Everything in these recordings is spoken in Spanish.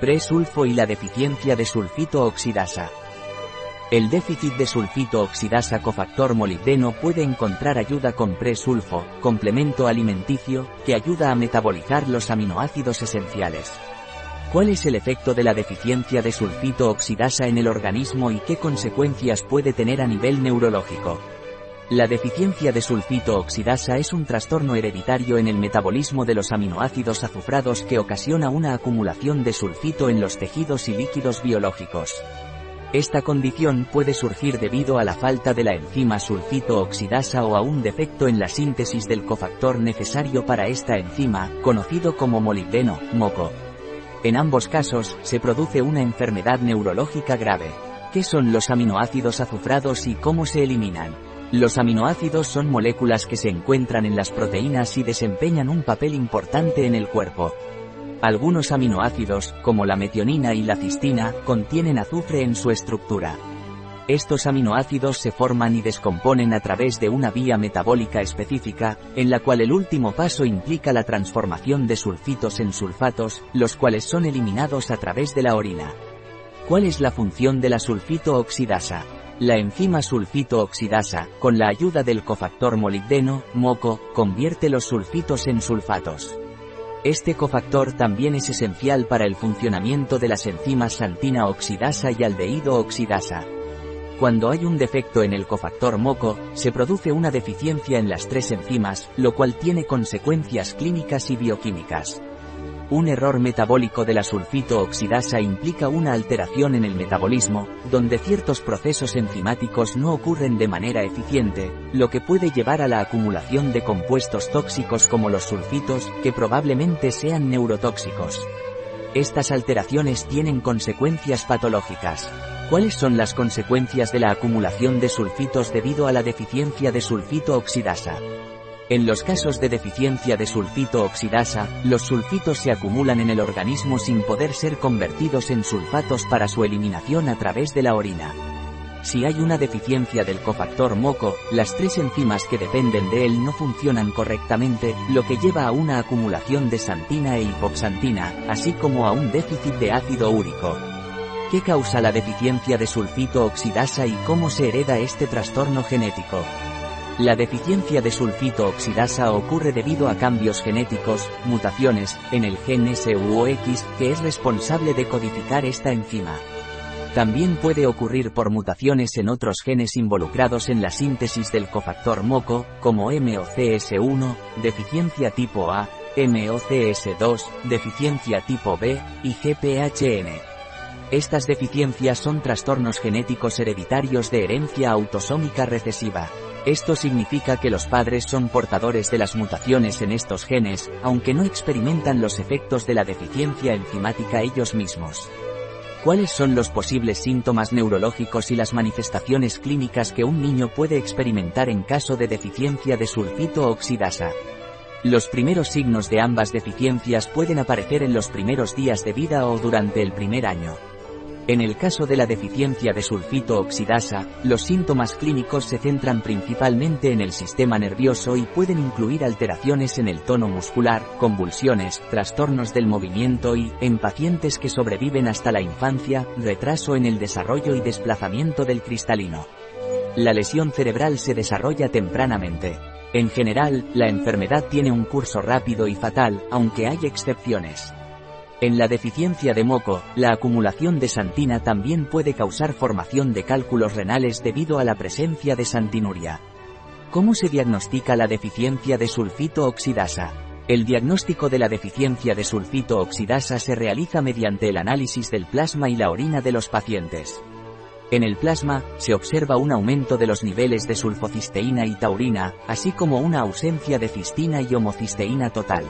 Presulfo y la deficiencia de sulfito oxidasa. El déficit de sulfito oxidasa cofactor molibdeno puede encontrar ayuda con presulfo, complemento alimenticio, que ayuda a metabolizar los aminoácidos esenciales. ¿Cuál es el efecto de la deficiencia de sulfito oxidasa en el organismo y qué consecuencias puede tener a nivel neurológico? La deficiencia de sulfito oxidasa es un trastorno hereditario en el metabolismo de los aminoácidos azufrados que ocasiona una acumulación de sulfito en los tejidos y líquidos biológicos. Esta condición puede surgir debido a la falta de la enzima sulfito oxidasa o a un defecto en la síntesis del cofactor necesario para esta enzima, conocido como molibdeno, moco. En ambos casos, se produce una enfermedad neurológica grave. ¿Qué son los aminoácidos azufrados y cómo se eliminan? Los aminoácidos son moléculas que se encuentran en las proteínas y desempeñan un papel importante en el cuerpo. Algunos aminoácidos, como la metionina y la cistina, contienen azufre en su estructura. Estos aminoácidos se forman y descomponen a través de una vía metabólica específica, en la cual el último paso implica la transformación de sulfitos en sulfatos, los cuales son eliminados a través de la orina. ¿Cuál es la función de la sulfito oxidasa? La enzima sulfito oxidasa, con la ayuda del cofactor molibdeno, MOCO, convierte los sulfitos en sulfatos. Este cofactor también es esencial para el funcionamiento de las enzimas santina oxidasa y aldehído oxidasa. Cuando hay un defecto en el cofactor MOCO, se produce una deficiencia en las tres enzimas, lo cual tiene consecuencias clínicas y bioquímicas. Un error metabólico de la sulfito oxidasa implica una alteración en el metabolismo, donde ciertos procesos enzimáticos no ocurren de manera eficiente, lo que puede llevar a la acumulación de compuestos tóxicos como los sulfitos, que probablemente sean neurotóxicos. Estas alteraciones tienen consecuencias patológicas. ¿Cuáles son las consecuencias de la acumulación de sulfitos debido a la deficiencia de sulfito oxidasa? En los casos de deficiencia de sulfito oxidasa, los sulfitos se acumulan en el organismo sin poder ser convertidos en sulfatos para su eliminación a través de la orina. Si hay una deficiencia del cofactor moco, las tres enzimas que dependen de él no funcionan correctamente, lo que lleva a una acumulación de santina e hipoxantina, así como a un déficit de ácido úrico. ¿Qué causa la deficiencia de sulfito oxidasa y cómo se hereda este trastorno genético? La deficiencia de sulfito oxidasa ocurre debido a cambios genéticos, mutaciones, en el gen SUOX, que es responsable de codificar esta enzima. También puede ocurrir por mutaciones en otros genes involucrados en la síntesis del cofactor MOCO, como MOCS1, deficiencia tipo A, MOCS2, deficiencia tipo B, y GPHN. Estas deficiencias son trastornos genéticos hereditarios de herencia autosómica recesiva. Esto significa que los padres son portadores de las mutaciones en estos genes, aunque no experimentan los efectos de la deficiencia enzimática ellos mismos. ¿Cuáles son los posibles síntomas neurológicos y las manifestaciones clínicas que un niño puede experimentar en caso de deficiencia de sulfito oxidasa? Los primeros signos de ambas deficiencias pueden aparecer en los primeros días de vida o durante el primer año. En el caso de la deficiencia de sulfito oxidasa, los síntomas clínicos se centran principalmente en el sistema nervioso y pueden incluir alteraciones en el tono muscular, convulsiones, trastornos del movimiento y, en pacientes que sobreviven hasta la infancia, retraso en el desarrollo y desplazamiento del cristalino. La lesión cerebral se desarrolla tempranamente. En general, la enfermedad tiene un curso rápido y fatal, aunque hay excepciones. En la deficiencia de moco, la acumulación de santina también puede causar formación de cálculos renales debido a la presencia de santinuria. ¿Cómo se diagnostica la deficiencia de sulfito oxidasa? El diagnóstico de la deficiencia de sulfito oxidasa se realiza mediante el análisis del plasma y la orina de los pacientes. En el plasma, se observa un aumento de los niveles de sulfocisteína y taurina, así como una ausencia de cistina y homocisteína total.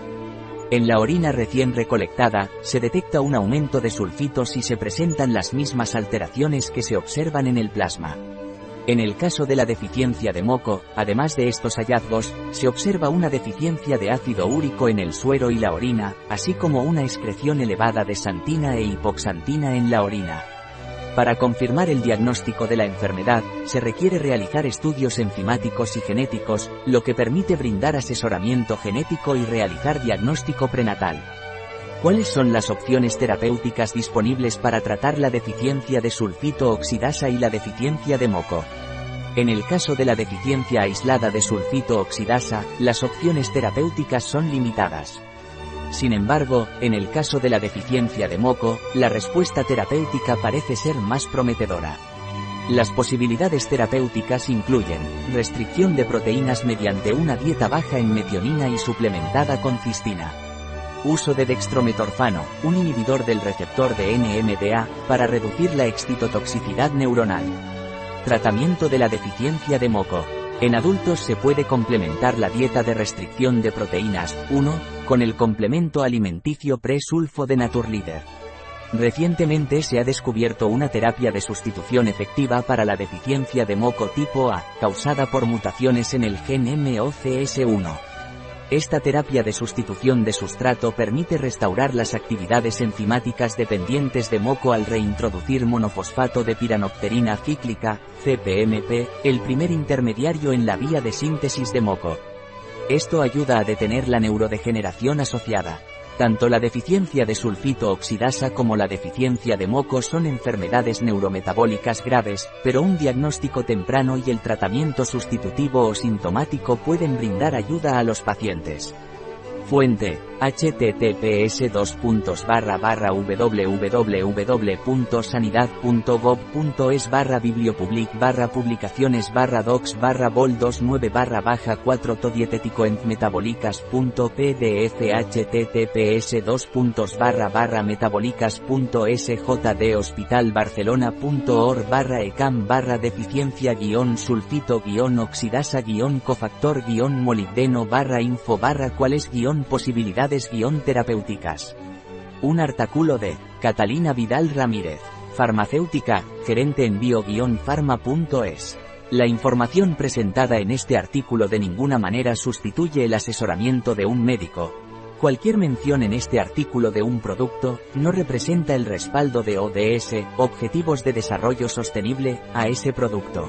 En la orina recién recolectada, se detecta un aumento de sulfitos y se presentan las mismas alteraciones que se observan en el plasma. En el caso de la deficiencia de moco, además de estos hallazgos, se observa una deficiencia de ácido úrico en el suero y la orina, así como una excreción elevada de santina e hipoxantina en la orina. Para confirmar el diagnóstico de la enfermedad, se requiere realizar estudios enzimáticos y genéticos, lo que permite brindar asesoramiento genético y realizar diagnóstico prenatal. ¿Cuáles son las opciones terapéuticas disponibles para tratar la deficiencia de sulfito oxidasa y la deficiencia de moco? En el caso de la deficiencia aislada de sulfito oxidasa, las opciones terapéuticas son limitadas. Sin embargo, en el caso de la deficiencia de moco, la respuesta terapéutica parece ser más prometedora. Las posibilidades terapéuticas incluyen restricción de proteínas mediante una dieta baja en metionina y suplementada con cistina Uso de dextrometorfano, un inhibidor del receptor de NMDA, para reducir la excitotoxicidad neuronal. Tratamiento de la deficiencia de moco. En adultos se puede complementar la dieta de restricción de proteínas 1 con el complemento alimenticio pre-sulfo de Naturleader. Recientemente se ha descubierto una terapia de sustitución efectiva para la deficiencia de moco tipo A, causada por mutaciones en el gen MOCS1. Esta terapia de sustitución de sustrato permite restaurar las actividades enzimáticas dependientes de moco al reintroducir monofosfato de piranopterina cíclica, CPMP, el primer intermediario en la vía de síntesis de moco. Esto ayuda a detener la neurodegeneración asociada. Tanto la deficiencia de sulfito oxidasa como la deficiencia de moco son enfermedades neurometabólicas graves, pero un diagnóstico temprano y el tratamiento sustitutivo o sintomático pueden brindar ayuda a los pacientes. Fuente, https www.sanidad.gov.es barra bibliopublic barra publicaciones barra docs barra bol 29 barra baja 4 pdf https dos puntos barra barra metabólicas.sjd hospitalbarcelona.org barra ecam barra deficiencia guion sulfito guion oxidasa guion cofactor guion molibdeno barra info barra cuáles guion posibilidades guion terapéuticas. Un artículo de Catalina Vidal Ramírez, farmacéutica, gerente en bio-pharma.es. La información presentada en este artículo de ninguna manera sustituye el asesoramiento de un médico. Cualquier mención en este artículo de un producto, no representa el respaldo de ODS, Objetivos de Desarrollo Sostenible, a ese producto.